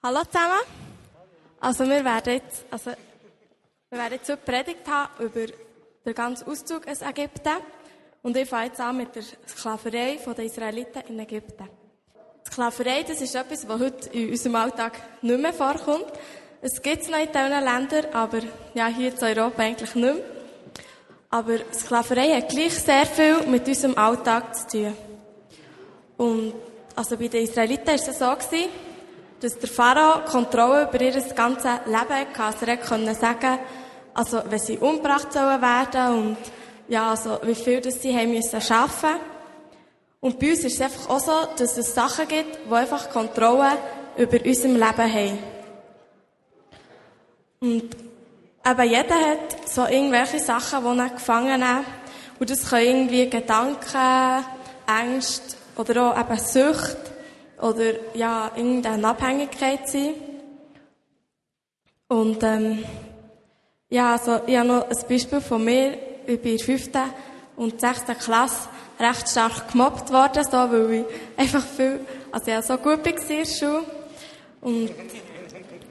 Hallo zusammen. Also wir werden jetzt, also wir werden jetzt heute Predigt haben über den ganzen Auszug aus Ägypten. Und ich fange jetzt an mit der Sklaverei der Israeliten in Ägypten. Sklaverei, das ist etwas, was heute in unserem Alltag nicht mehr vorkommt. Es gibt es noch in diesen Ländern, aber ja, hier in Europa eigentlich nicht mehr. Aber Sklaverei hat gleich sehr viel mit unserem Alltag zu tun. Und also bei den Israeliten war es so, gewesen, dass der Pharao Kontrolle über ihr ganzes Leben hatte. Also er konnte sagen, also wenn sie umgebracht sollen werden und ja, also wie viel das sie haben müssen schaffen. Und bei uns ist es einfach auch so, dass es Sachen gibt, die einfach Kontrolle über unser Leben haben. Und eben jeder hat so irgendwelche Sachen, die er gefangen nimmt. Und das können irgendwie Gedanken, Ängste oder auch eben Sucht oder ja, irgendeine Abhängigkeit sein. Und ähm, ja, also ich habe noch ein Beispiel von mir. Ich bin in der 5. und 6. Klasse recht stark gemobbt worden, so, weil ich einfach viel, also ja, so gut war in der Schule. Und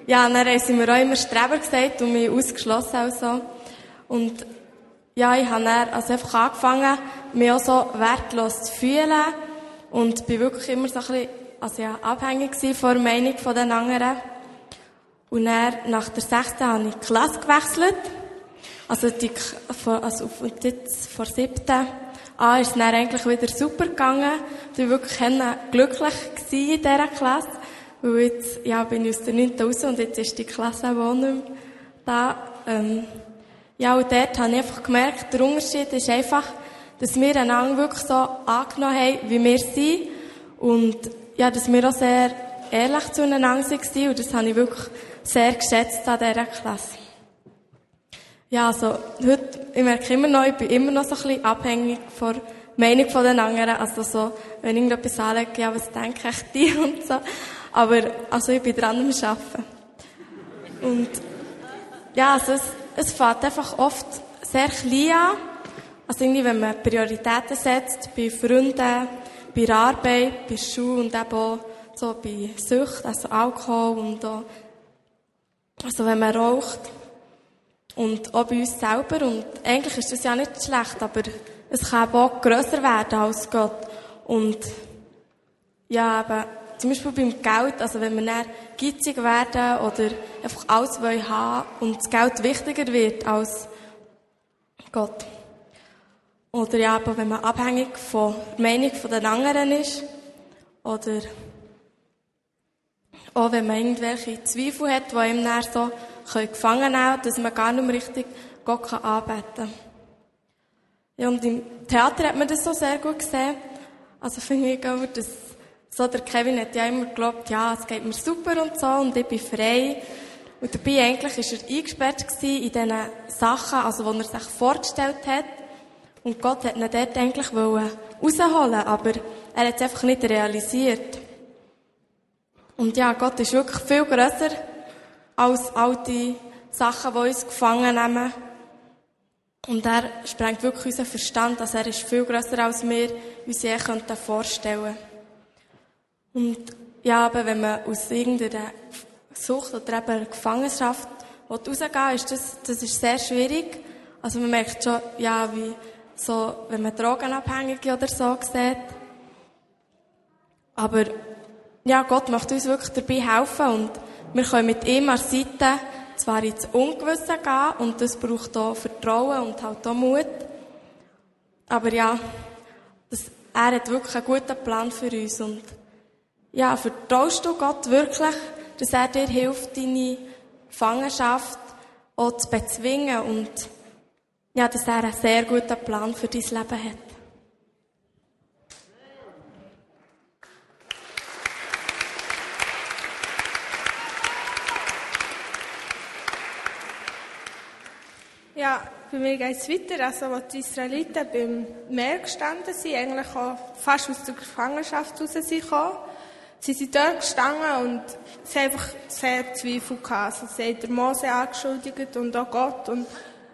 ja, dann haben sie mir auch immer Streber gesagt und mich ausgeschlossen und so. Und ja, ich habe dann also einfach angefangen, mich auch so wertlos zu fühlen und bin wirklich immer so ein bisschen also ja, abhängig von der Meinung der anderen. Und dann, nach der 6. habe ich die Klasse gewechselt. Also, die, also jetzt vor 7. Ah, ist dann eigentlich wieder super gegangen. Ich war wirklich glücklich in dieser Klasse. Weil jetzt, ja, bin ich aus der 9. raus und jetzt ist die Klasse auch nicht mehr da. Ähm, ja, und dort habe ich einfach gemerkt, der Unterschied ist einfach, dass wir einander wirklich so angenommen haben, wie wir sind. Und ja, dass wir auch sehr ehrlich zueinander waren und das habe ich wirklich sehr geschätzt an dieser Klasse. Ja, also, heute, ich merke immer noch, ich bin immer noch so ein bisschen abhängig von der Meinung von den anderen. Also so, wenn ich irgendetwas anlege, ja, was denke ich die und so. Aber, also ich bin dran am Arbeiten. Und, ja, also es, es fängt einfach oft sehr klein an. Also irgendwie, wenn man Prioritäten setzt, bei Freunden, bei der Arbeit, bei der Schule und eben auch so bei Sucht, also Alkohol und auch, also wenn man raucht. Und auch bei uns selber. Und eigentlich ist das ja nicht schlecht, aber es kann eben auch grösser werden als Gott. Und, ja, eben, zum Beispiel beim Geld, also wenn wir dann gitzig werden oder einfach alles wollen haben und das Geld wichtiger wird als Gott. Oder ja, aber wenn man abhängig von der Meinung der anderen ist. Oder auch wenn man irgendwelche Zweifel hat, die ihm dann so gefangen nehmen dass man gar nicht mehr richtig Gott anbeten kann. Ja, und im Theater hat man das so sehr gut gesehen. Also finde ich auch, dass so der Kevin hat ja immer geglaubt, ja, es geht mir super und so und ich bin frei. Und dabei eigentlich war er eingesperrt in diesen Sachen, also, wo er sich vorgestellt hat. Und Gott hat ihn dort eigentlich rausholen aber er hat es einfach nicht realisiert. Und ja, Gott ist wirklich viel grösser als all die Sachen, die uns gefangen nehmen. Und er sprengt wirklich unseren Verstand, also er ist viel grösser als wir uns je vorstellen Und ja, aber wenn man aus irgendeiner Sucht oder eben Gefangenschaft rausgehen will, ist das, das ist sehr schwierig. Also man merkt schon, ja, wie so, wenn man Drogenabhängige oder so sieht. Aber, ja, Gott möchte uns wirklich dabei helfen und wir können mit ihm an Seite zwar ins Ungewisse gehen und das braucht auch Vertrauen und halt auch Mut. Aber ja, das, er hat wirklich einen guten Plan für uns und ja, vertraust du Gott wirklich, dass er dir hilft, deine Gefangenschaft auch zu bezwingen und ja, dass er einen sehr guten Plan für dein Leben hat. Ja, bei mir geht es weiter. Also, als die Israeliten beim Meer gestanden sind, eigentlich auch fast aus der Gefangenschaft raus sind sie sind dort gestanden und sie haben einfach sehr Zweifel gehabt. Also, sie haben Mose angeschuldigt und auch Gott. Und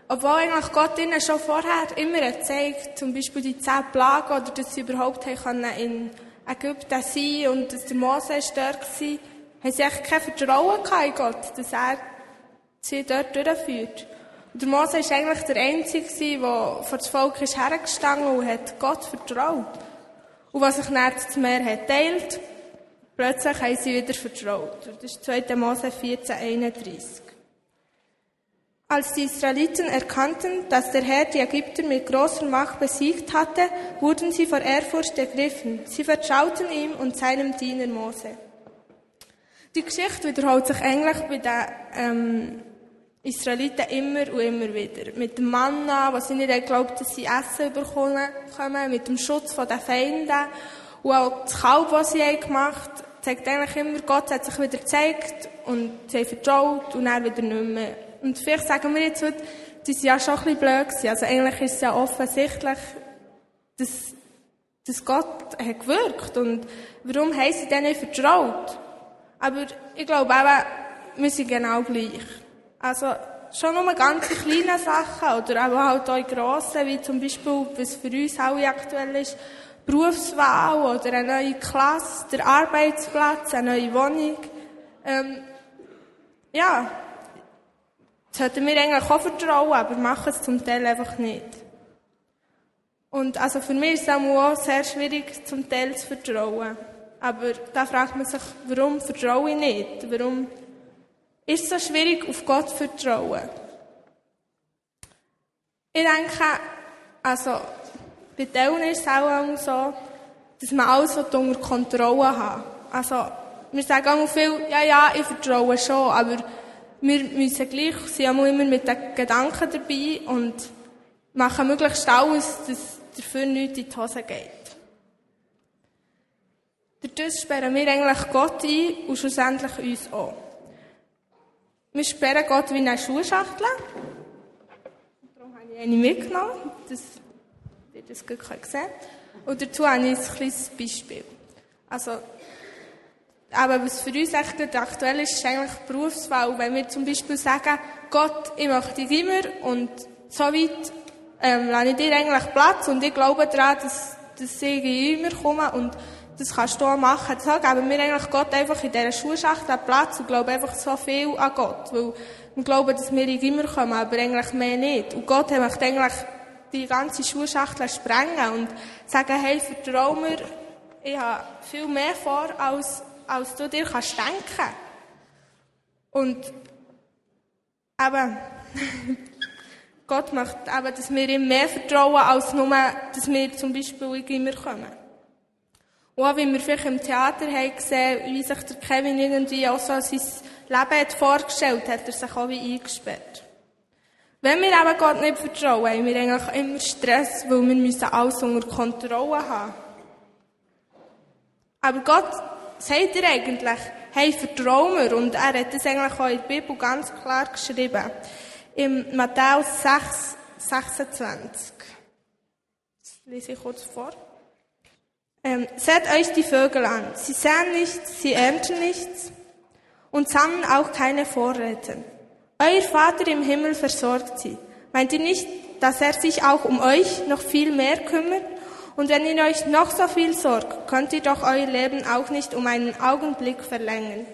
obwohl eigentlich Gott ihnen schon vorher immer gezeigt, zum Beispiel die zehn Plagen, oder dass sie überhaupt in Ägypten sein und dass der Mose dort war, haben sie echt kein Vertrauen in Gott, dass er sie dort durchführt. Und der Mose war eigentlich der Einzige, der vor das Volk ist hergestanden und hat Gott vertraut. Und was sich dann das Meer hat teilt, plötzlich haben sie wieder vertraut. Das ist 2. Mose 14, 31. Als die Israeliten erkannten, dass der Herr die Ägypter mit großer Macht besiegt hatte, wurden sie vor Ehrfurcht ergriffen. Sie vertrauten ihm und seinem Diener Mose. Die Geschichte wiederholt sich eigentlich bei den ähm, Israeliten immer und immer wieder. Mit dem Manna, was sie nicht geglaubt dass sie Essen bekommen, mit dem Schutz von den Feinden und auch das Kalb, was sie gemacht haben, zeigt eigentlich immer, Gott hat sich wieder gezeigt und sie vertraut und er wieder nicht mehr. Und vielleicht sagen wir jetzt heute, die sind ja schon ein bisschen blöd gewesen. Also eigentlich ist es ja offensichtlich, dass, dass Gott hat gewirkt. Und warum haben sie denen vertraut? Aber ich glaube eben, wir sind genau gleich. Also, schon nur ganz kleine Sachen, oder aber halt auch grosse, wie zum Beispiel, was für uns alle aktuell ist, Berufswahl oder eine neue Klasse, der Arbeitsplatz, eine neue Wohnung. Ähm, ja, sollten wir eigentlich auch vertrauen, aber machen es zum Teil einfach nicht. Und also für mich ist es auch sehr schwierig, zum Teil zu vertrauen. Aber da fragt man sich, warum vertraue ich nicht? Warum ist es so schwierig, auf Gott zu vertrauen? Ich denke, also, bei Teilen ist es auch so, dass man alles unter Kontrolle hat. Also, wir sagen auch viel, ja, ja, ich vertraue schon, aber wir müssen gleich, sind immer mit den Gedanken dabei und machen möglichst alles, dass dafür nichts in die Hose geht. Dadurch sperren wir eigentlich Gott ein und schlussendlich uns auch. Wir sperren Gott wie eine Schuhschachtel. Darum habe ich eine mitgenommen, dass ihr das gut sehen könnt. Und dazu habe ich ein kleines Beispiel. Also, aber was für uns echt aktuell ist, ist eigentlich Berufswahl. Wenn wir zum Beispiel sagen, Gott, ich möchte dich immer und so weit ähm, lasse ich dir eigentlich Platz und ich glaube daran, dass, dass ich immer komme und das kannst du auch machen. So geben wir eigentlich Gott einfach in dieser Schulschachtel Platz und glauben einfach so viel an Gott. Weil wir glauben, dass wir immer kommen, aber eigentlich mehr nicht. Und Gott möchte eigentlich die ganze Schulschachtel sprengen und sagen, hey, vertrau mir, ich habe viel mehr vor, als als du dir kannst denken. Und eben, Gott möchte eben, dass wir ihm mehr vertrauen, als nur, dass wir zum Beispiel immer kommen. Und auch wie wir vielleicht im Theater haben gesehen, wie sich der Kevin irgendwie auch so sein Leben hat vorgestellt, hat er sich auch wie eingesperrt. Wenn wir eben Gott nicht vertrauen, haben wir eigentlich immer Stress, weil wir müssen alles unter Kontrolle haben. Aber Gott sagt er eigentlich, hey, vertrau. Und er hat das eigentlich auch in der Bibel ganz klar geschrieben. Im Matthäus 6, 26. Das lese ich kurz vor. Ähm, seht euch die Vögel an. Sie säen nichts, sie ernten nichts und sammeln auch keine Vorräte. Euer Vater im Himmel versorgt sie. Meint ihr nicht, dass er sich auch um euch noch viel mehr kümmert? Und wenn ihr euch noch so viel sorgt, könnt ihr doch euer Leben auch nicht um einen Augenblick verlängern.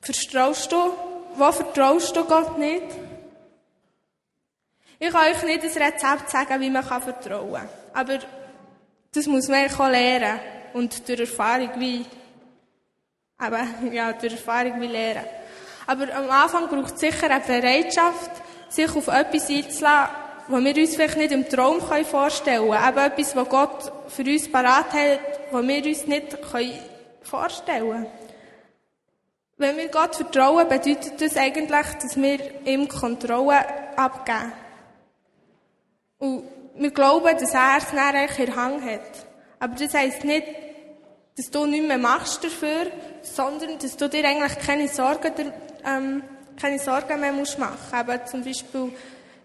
Vertraust du? Wo vertraust du Gott nicht? Ich kann euch nicht das Rezept sagen, wie man vertrauen kann. Aber das muss man auch lernen. Und durch Erfahrung wie, aber, ja, durch Erfahrung wie lernen. Aber am Anfang braucht es sicher eine Bereitschaft, sich auf etwas einzulassen, was wir uns vielleicht nicht im Traum vorstellen können. Eben etwas, was Gott für uns parat hat, was wir uns nicht vorstellen können. Wenn wir Gott vertrauen, bedeutet das eigentlich, dass wir ihm Kontrolle abgeben. Und wir glauben, dass er es dann in der Hand hat. Aber das heisst nicht, dass du nichts mehr machst dafür, sondern dass du dir eigentlich keine Sorgen, ähm, keine Sorgen mehr musst machen. Eben zum Beispiel,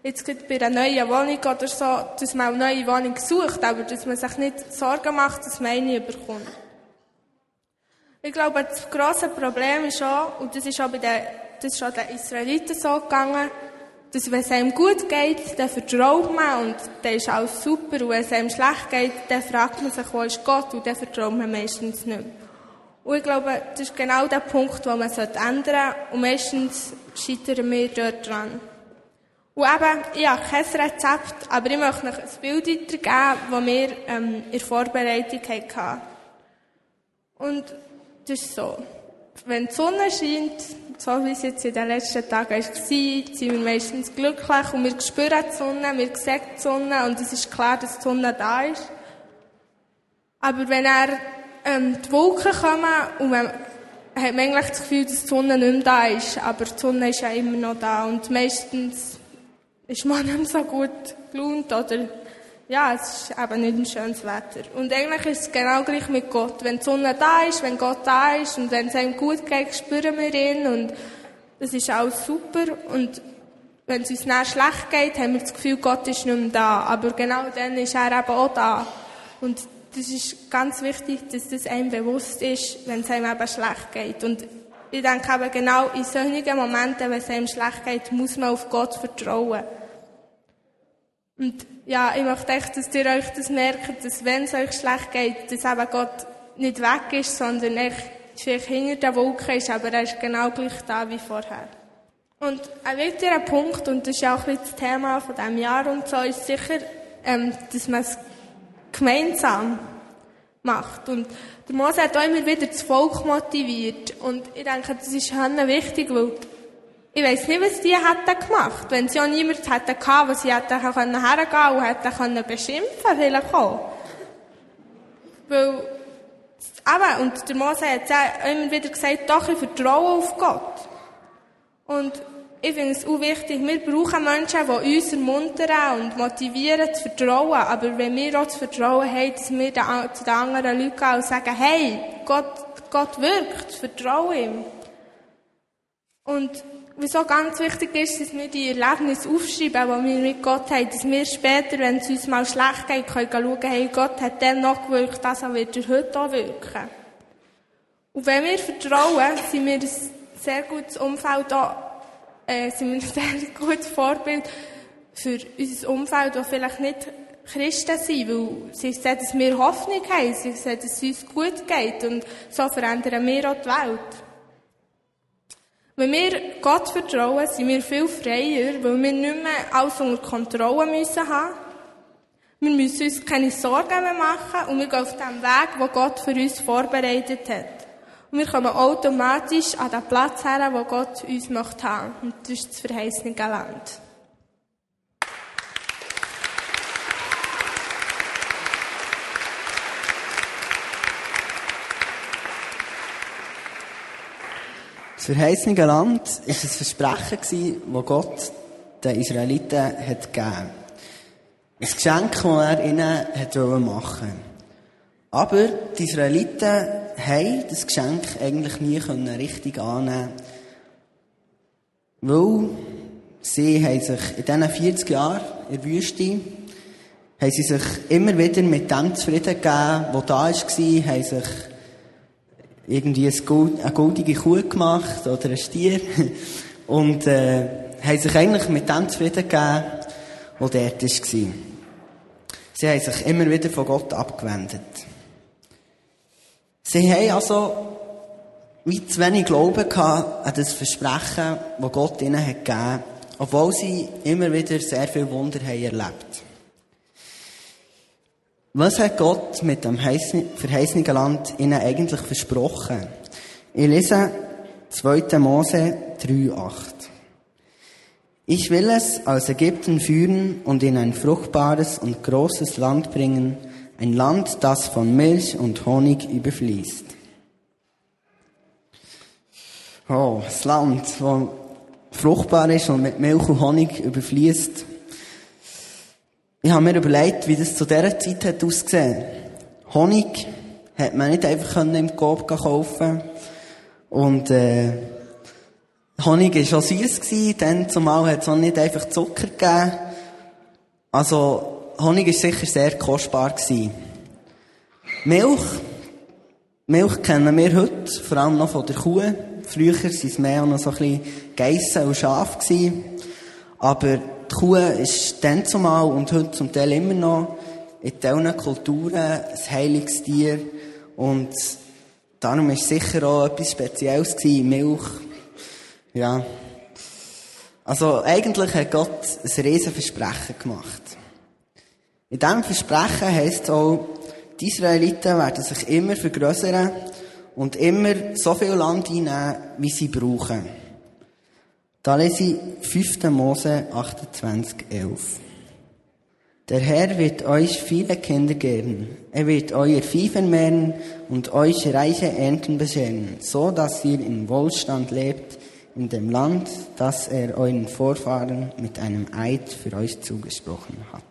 jetzt gerade bei einer neuen Wohnung oder so, dass man eine neue Wohnung sucht, aber dass man sich nicht Sorgen macht, dass man eine überkommt. Ich glaube, das grosse Problem ist auch, und das ist auch bei den, das ist auch den Israeliten so gegangen, dass wenn es einem gut geht, dann vertraut man und dann ist alles super. Und wenn es einem schlecht geht, dann fragt man sich, wo ist Gott? Und dann vertraut man meistens nicht. Und ich glaube, das ist genau der Punkt, den man ändern sollte. Und meistens scheitern wir dort dran. Und eben, ich habe kein Rezept, aber ich möchte euch ein Bild weitergeben, das wir ähm, in der Vorbereitung hatten. Und das ist so. Wenn die Sonne scheint, so wie es jetzt in den letzten Tagen war, sind wir meistens glücklich und wir spüren die Sonne, wir sehen die Sonne und es ist klar, dass die Sonne da ist. Aber wenn er ähm, die Wolken kommen und man hat man eigentlich das Gefühl, dass die Sonne nicht mehr da ist, aber die Sonne ist ja immer noch da und meistens ist man nicht so gut gelaunt oder ja, es ist eben nicht ein schönes Wetter. Und eigentlich ist es genau gleich mit Gott. Wenn die Sonne da ist, wenn Gott da ist und wenn es einem gut geht, spüren wir ihn und das ist alles super. Und wenn es uns dann schlecht geht, haben wir das Gefühl, Gott ist nicht mehr da. Aber genau dann ist er eben auch da. Und das ist ganz wichtig, dass das einem bewusst ist, wenn es einem eben schlecht geht. Und ich denke eben genau in solchen Momenten, wenn es einem schlecht geht, muss man auf Gott vertrauen. Und ja, ich möchte echt, dass ihr euch das merkt, dass wenn es euch schlecht geht, dass eben Gott nicht weg ist, sondern echt vielleicht hinter der Wolke ist, aber er ist genau gleich da wie vorher. Und ein weiterer Punkt, und das ist auch ein das Thema von diesem Jahr und so, ist sicher, ähm, dass man es gemeinsam macht. Und der Mose hat auch immer wieder das Volk motiviert. Und ich denke, das ist wichtig, weil ich weiss nicht, was die hätten gemacht, wenn sie auch niemanden hätten gehabt, wo sie hätten hergehen und hätten können beschimpfen, vielleicht auch. Weil, eben, und der Mose hat immer wieder gesagt, doch, ich vertraue auf Gott. Und ich finde es auch wichtig, wir brauchen Menschen, die uns ermuntern und motivieren zu vertrauen. Aber wenn wir auch das Vertrauen haben, dass wir zu den anderen Leuten gehen und sagen, hey, Gott, Gott wirkt, vertraue ihm. Und wieso ganz wichtig ist, dass wir die Erlebnisse aufschreiben, die wir mit Gott haben, dass wir später, wenn es uns mal schlecht geht, können schauen, hey, Gott hat dann noch gewirkt, also wird er heute auch wirken. Und wenn wir vertrauen, sind wir ein sehr gutes Umfeld auch, äh, sind wir ein sehr gutes Vorbild für unser Umfeld, das vielleicht nicht Christen sind, weil sie sehen, dass wir Hoffnung haben, sie sehen, dass es uns gut geht und so verändern wir auch die Welt. Wenn wir Gott vertrauen, sind wir viel freier, weil wir nicht mehr alles unter Kontrolle müssen haben. Wir müssen uns keine Sorgen mehr machen und wir gehen auf dem Weg, wo Gott für uns vorbereitet hat. Und wir kommen automatisch an den Platz her, wo Gott uns möchte haben. Und das ist das verheißene Land. Das verheißene Land war ein Versprechen, das Gott den Israeliten hat gegeben Ein Geschenk, das er ihnen hat machen wollte. Aber die Israeliten haben das Geschenk eigentlich nie richtig annehmen weil sie haben sich in diesen 40 Jahren in der Wüste haben sie sich immer wieder mit dem zufrieden gegeben, was da war, haben sich irgendwie eine goldige Kuh gemacht oder ein Stier und äh, haben sich eigentlich mit dem zufrieden gegeben, was dort war. Sie haben sich immer wieder von Gott abgewendet. Sie haben also wie zu wenig Glauben gehabt an das Versprechen, das Gott ihnen hat gegeben obwohl sie immer wieder sehr viel Wunder haben erlebt. Was hat Gott mit dem verheißenen Land ihnen eigentlich versprochen? Ich lese 2. Mose 3,8. Ich will es aus Ägypten führen und in ein fruchtbares und großes Land bringen, ein Land, das von Milch und Honig überfließt. Oh, das Land, das fruchtbar ist und mit Milch und Honig überfließt. Ich habe mir überlegt, wie das zu dieser Zeit hat ausgesehen. Honig hat man nicht einfach im Coop kaufen Und, äh, Honig war schon süß dann zumal hat es auch nicht einfach Zucker gegeben. Also, Honig war sicher sehr kostbar gewesen. Milch. Milch kennen wir heute, vor allem noch von der Kuh. Früher waren es mehr noch so ein bisschen Geissen und Schaf gewesen. Aber die Kuh ist dann zumal und heute zum Teil immer noch in diesen Kulturen ein heiliges Tier. Und darum war es sicher auch etwas Spezielles gewesen, Milch. Ja. Also, eigentlich hat Gott ein riesen Versprechen gemacht. In diesem Versprechen heisst es auch, die Israeliten werden sich immer vergrößern und immer so viel Land einnehmen, wie sie brauchen. Da lese ich 5. Mose 28, 11. Der Herr wird euch viele Kinder geben. Er wird euer Vieh vermehren und euch reiche Ernten bescheren, so dass ihr in Wohlstand lebt in dem Land, das er euren Vorfahren mit einem Eid für euch zugesprochen hat.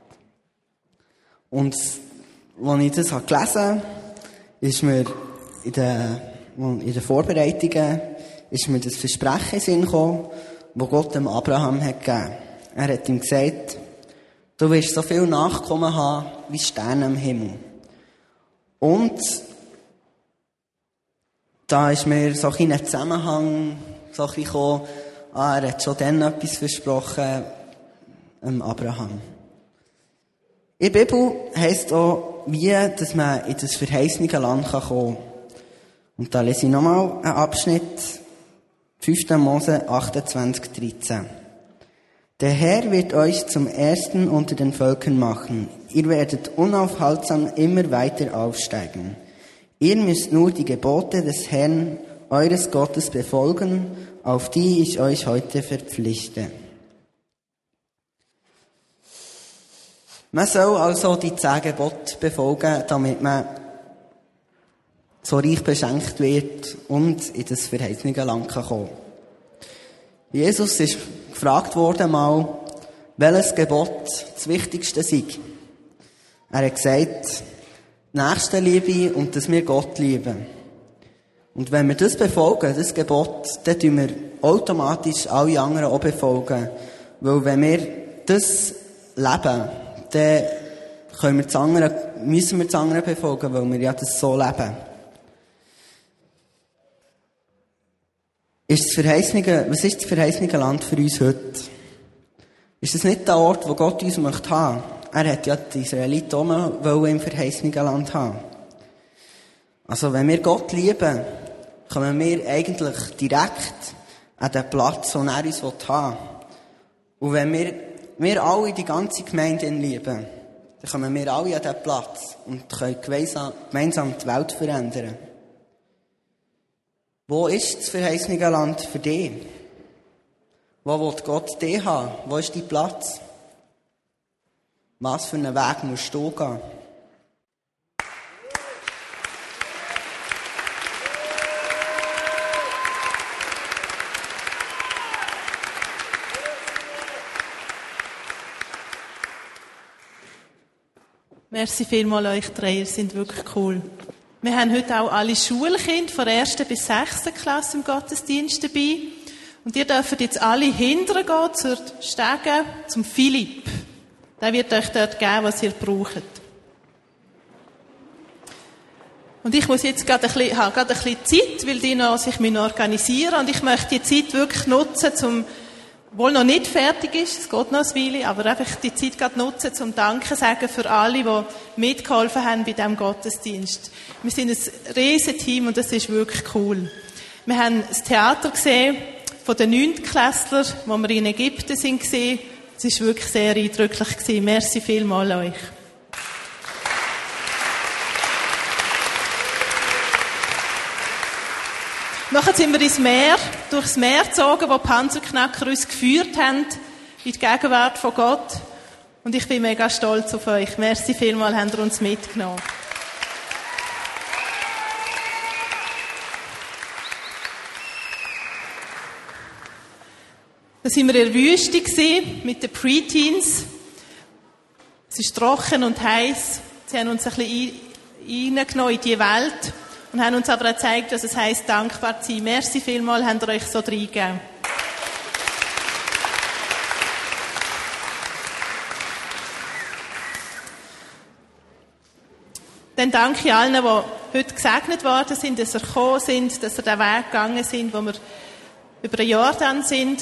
Und als ich das gelesen habe, ist mir in den, in den Vorbereitungen ist mir das Versprechen in Sinn gekommen, das Gott dem Abraham hat gegeben. Er hat ihm gesagt, du wirst so viel Nachkommen haben wie Sterne am Himmel. Und da ist mir so ein Zusammenhang so ein gekommen, ah, er hat schon dann etwas versprochen, ähm, Abraham. In der Bibel heisst auch, wie, dass man in das verheißene Land kommen kann. Und da lese ich nochmal einen Abschnitt, 5. Mose 28, 13. Der Herr wird euch zum Ersten unter den Völkern machen. Ihr werdet unaufhaltsam immer weiter aufsteigen. Ihr müsst nur die Gebote des Herrn, eures Gottes, befolgen, auf die ich euch heute verpflichte. Man soll also die zehn Gebote befolgen, damit man so reich beschenkt wird und in das verheißene Land kommen. Jesus ist gefragt worden mal, welches Gebot das wichtigste sei. Er hat gesagt, Nächstenliebe und dass wir Gott lieben. Und wenn wir das befolgen, das Gebot, dann tun wir automatisch alle anderen auch befolgen. Weil wenn wir das leben, dann können wir das andere, müssen wir das andere befolgen, weil wir ja das so leben. Ist das verheißene, was ist das verheißene Land für uns heute? Ist das nicht der Ort, wo Gott uns möchte haben? Er hat ja die Israeliten auch im verheißenen Land haben. Also, wenn wir Gott lieben, kommen wir eigentlich direkt an den Platz, wo er uns haben will. Und wenn wir wir alle die ganze Gemeinde lieben, dann kommen wir alle an diesen Platz und können gemeinsam die Welt verändern. Wo ist das verheißene Land für dich? Wo will Gott dich haben? Wo ist dein Platz? Was für einen Weg musst du gehen? Merci vielmals euch drei, ihr sind wirklich cool. Wir haben heute auch alle Schulkinder von der ersten bis sechsten Klasse im Gottesdienst dabei. Und ihr dürft jetzt alle hindern gehen zur Stege, zum Philipp. Der wird euch dort geben, was ihr braucht. Und ich muss jetzt gerade ein bisschen, habe gerade ein bisschen Zeit, weil die noch sich organisieren und ich möchte die Zeit wirklich nutzen, um wohl noch nicht fertig ist, es geht noch ein Weile, aber einfach die Zeit gerade nutzen, zum Danke sagen für alle, die mitgeholfen haben bei diesem Gottesdienst. Wir sind ein riesen Team und das ist wirklich cool. Wir haben das Theater gesehen von den Neuntklässlern, wo wir in Ägypten gesehen. Es ist wirklich sehr eindrücklich. Merci vielmals euch. Nachher sind wir ins Meer, durchs Meer gezogen, wo die Panzerknacker uns geführt haben, in die Gegenwart von Gott. Und ich bin mega stolz auf euch. Merci vielmal, habt ihr uns mitgenommen. Da sind wir in der Wüste mit den Preteens. Es ist trocken und heiß. Sie haben uns ein bisschen in die Welt und haben uns aber auch gezeigt, dass es heisst, dankbar zu sein. Merci vielmal, habt ihr euch so reingegeben. Dann danke ich allen, die heute gesegnet worden sind, dass sie gekommen sind, dass sie den Weg gegangen sind, wo wir über ein Jahr dann sind.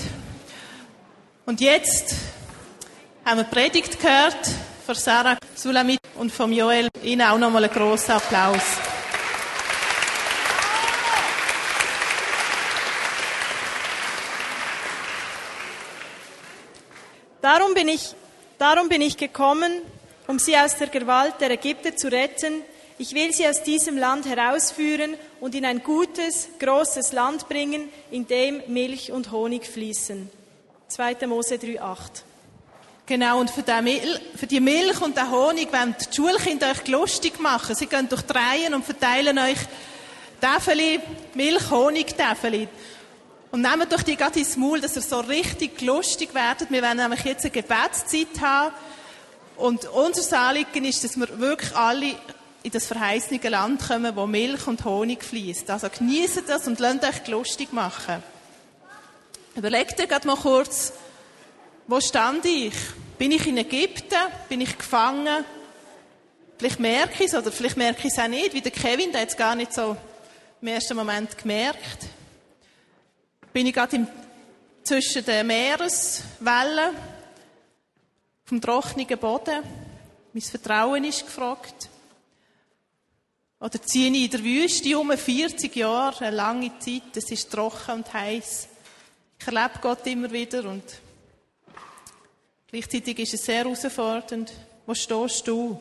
Und jetzt haben wir Predigt gehört von Sarah Sulamit und von Joel. Ihnen auch nochmal einen grossen Applaus Darum bin ich, darum bin ich gekommen, um sie aus der Gewalt der Ägypter zu retten. Ich will sie aus diesem Land herausführen und in ein gutes, großes Land bringen, in dem Milch und Honig fließen. 2. Mose 3,8. Genau, und für, Mil für die Milch und den Honig wollen die Schulkinder euch lustig machen. Sie gehen durch die und verteilen euch Täfeli, Milch, Honig, Täfeli. Und nehmt doch die gerade ins Maul, dass ihr so richtig lustig werdet. Wir werden nämlich jetzt eine Gebetszeit haben. Und unser Anliegen ist, dass wir wirklich alle in das verheißene Land kommen, wo Milch und Honig fließt. Also genießt das und lasst euch lustig machen. Überlegt euch mal kurz, wo stand ich? Bin ich in Ägypten? Bin ich gefangen? Vielleicht merke ich es oder vielleicht merke ich es auch nicht, wie der Kevin, der jetzt gar nicht so im ersten Moment gemerkt. Bin ich gerade zwischen den Meereswellen, vom trockenen Boden. Mein Vertrauen ist gefragt. Oder ziehe ich in der Wüste um 40 Jahre, eine lange Zeit, es ist trocken und heiß. Ich erlebe Gott immer wieder und Gleichzeitig ist es sehr herausfordernd. Wo stehst du?